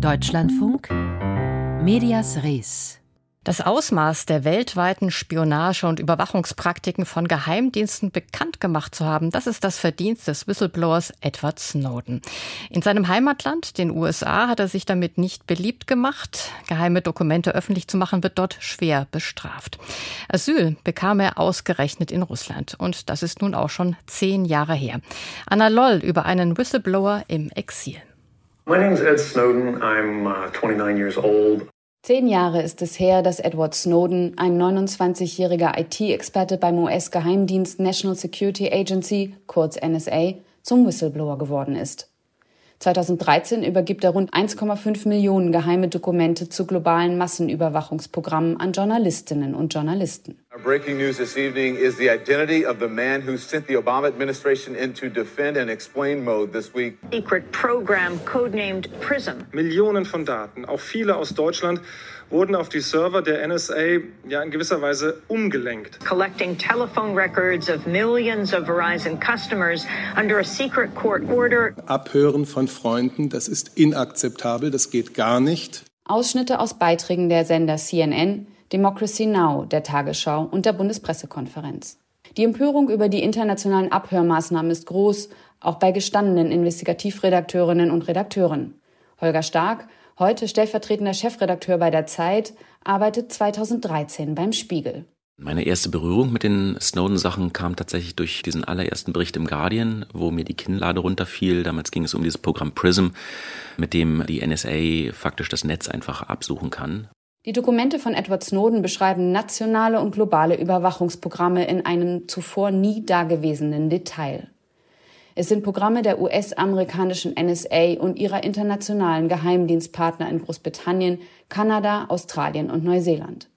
Deutschlandfunk Medias Res das Ausmaß der weltweiten Spionage und Überwachungspraktiken von Geheimdiensten bekannt gemacht zu haben, das ist das Verdienst des Whistleblowers Edward Snowden. In seinem Heimatland, den USA, hat er sich damit nicht beliebt gemacht. Geheime Dokumente öffentlich zu machen, wird dort schwer bestraft. Asyl bekam er ausgerechnet in Russland. Und das ist nun auch schon zehn Jahre her. Anna Loll über einen Whistleblower im Exil. My name is Ed Snowden. I'm uh, 29 years old. Zehn Jahre ist es her, dass Edward Snowden, ein 29-jähriger IT-Experte beim US-Geheimdienst National Security Agency, kurz NSA, zum Whistleblower geworden ist. 2013 übergibt er rund 1,5 Millionen geheime Dokumente zu globalen Massenüberwachungsprogrammen an Journalistinnen und Journalisten. Breaking news this evening is the identity of the man who sent the Obama administration into defend and explain mode this week. Secret program codenamed PRISM. Millionen von Daten, auch viele aus Deutschland wurden auf die Server der NSA ja in gewisser Weise umgelenkt. Collecting telephone records of millions of Verizon customers under a secret court order. Abhören von Freunden, das ist inakzeptabel, das geht gar nicht. Ausschnitte aus Beiträgen der Sender CNN, Democracy Now, der Tagesschau und der Bundespressekonferenz. Die Empörung über die internationalen Abhörmaßnahmen ist groß, auch bei gestandenen Investigativredakteurinnen und Redakteuren. Holger Stark, heute stellvertretender Chefredakteur bei der Zeit, arbeitet 2013 beim Spiegel. Meine erste Berührung mit den Snowden-Sachen kam tatsächlich durch diesen allerersten Bericht im Guardian, wo mir die Kinnlade runterfiel. Damals ging es um dieses Programm PRISM, mit dem die NSA faktisch das Netz einfach absuchen kann. Die Dokumente von Edward Snowden beschreiben nationale und globale Überwachungsprogramme in einem zuvor nie dagewesenen Detail. Es sind Programme der US-amerikanischen NSA und ihrer internationalen Geheimdienstpartner in Großbritannien, Kanada, Australien und Neuseeland.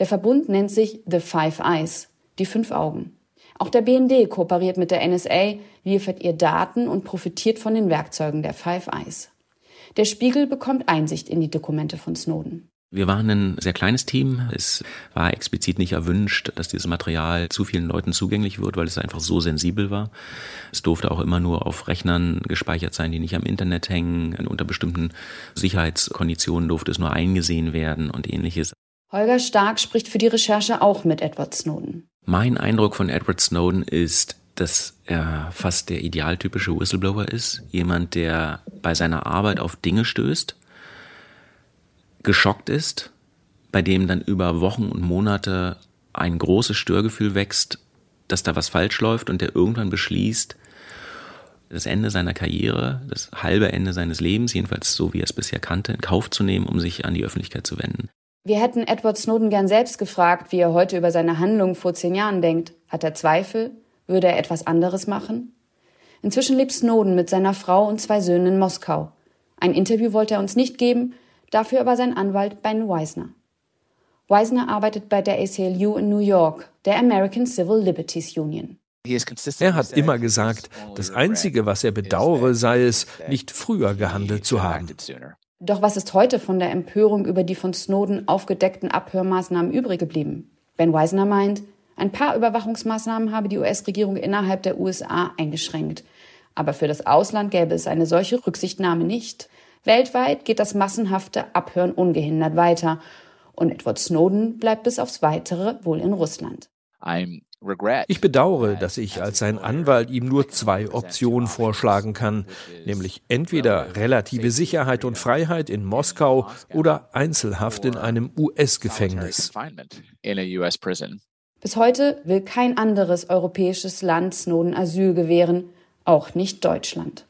Der Verbund nennt sich The Five Eyes, die fünf Augen. Auch der BND kooperiert mit der NSA, liefert ihr Daten und profitiert von den Werkzeugen der Five Eyes. Der Spiegel bekommt Einsicht in die Dokumente von Snowden. Wir waren ein sehr kleines Team. Es war explizit nicht erwünscht, dass dieses Material zu vielen Leuten zugänglich wird, weil es einfach so sensibel war. Es durfte auch immer nur auf Rechnern gespeichert sein, die nicht am Internet hängen. Unter bestimmten Sicherheitskonditionen durfte es nur eingesehen werden und ähnliches. Holger Stark spricht für die Recherche auch mit Edward Snowden. Mein Eindruck von Edward Snowden ist, dass er fast der idealtypische Whistleblower ist. Jemand, der bei seiner Arbeit auf Dinge stößt, geschockt ist, bei dem dann über Wochen und Monate ein großes Störgefühl wächst, dass da was falsch läuft und der irgendwann beschließt, das Ende seiner Karriere, das halbe Ende seines Lebens, jedenfalls so wie er es bisher kannte, in Kauf zu nehmen, um sich an die Öffentlichkeit zu wenden. Wir hätten Edward Snowden gern selbst gefragt, wie er heute über seine Handlungen vor zehn Jahren denkt. Hat er Zweifel? Würde er etwas anderes machen? Inzwischen lebt Snowden mit seiner Frau und zwei Söhnen in Moskau. Ein Interview wollte er uns nicht geben, dafür aber sein Anwalt Ben Weisner. Weisner arbeitet bei der ACLU in New York, der American Civil Liberties Union. Er hat immer gesagt, das Einzige, was er bedauere, sei es, nicht früher gehandelt zu haben. Doch was ist heute von der Empörung über die von Snowden aufgedeckten Abhörmaßnahmen übrig geblieben? Ben Weisner meint, ein paar Überwachungsmaßnahmen habe die US-Regierung innerhalb der USA eingeschränkt. Aber für das Ausland gäbe es eine solche Rücksichtnahme nicht. Weltweit geht das massenhafte Abhören ungehindert weiter. Und Edward Snowden bleibt bis aufs Weitere wohl in Russland. Ich bedauere, dass ich als sein Anwalt ihm nur zwei Optionen vorschlagen kann, nämlich entweder relative Sicherheit und Freiheit in Moskau oder Einzelhaft in einem US-Gefängnis. Bis heute will kein anderes europäisches Land Snowden Asyl gewähren, auch nicht Deutschland.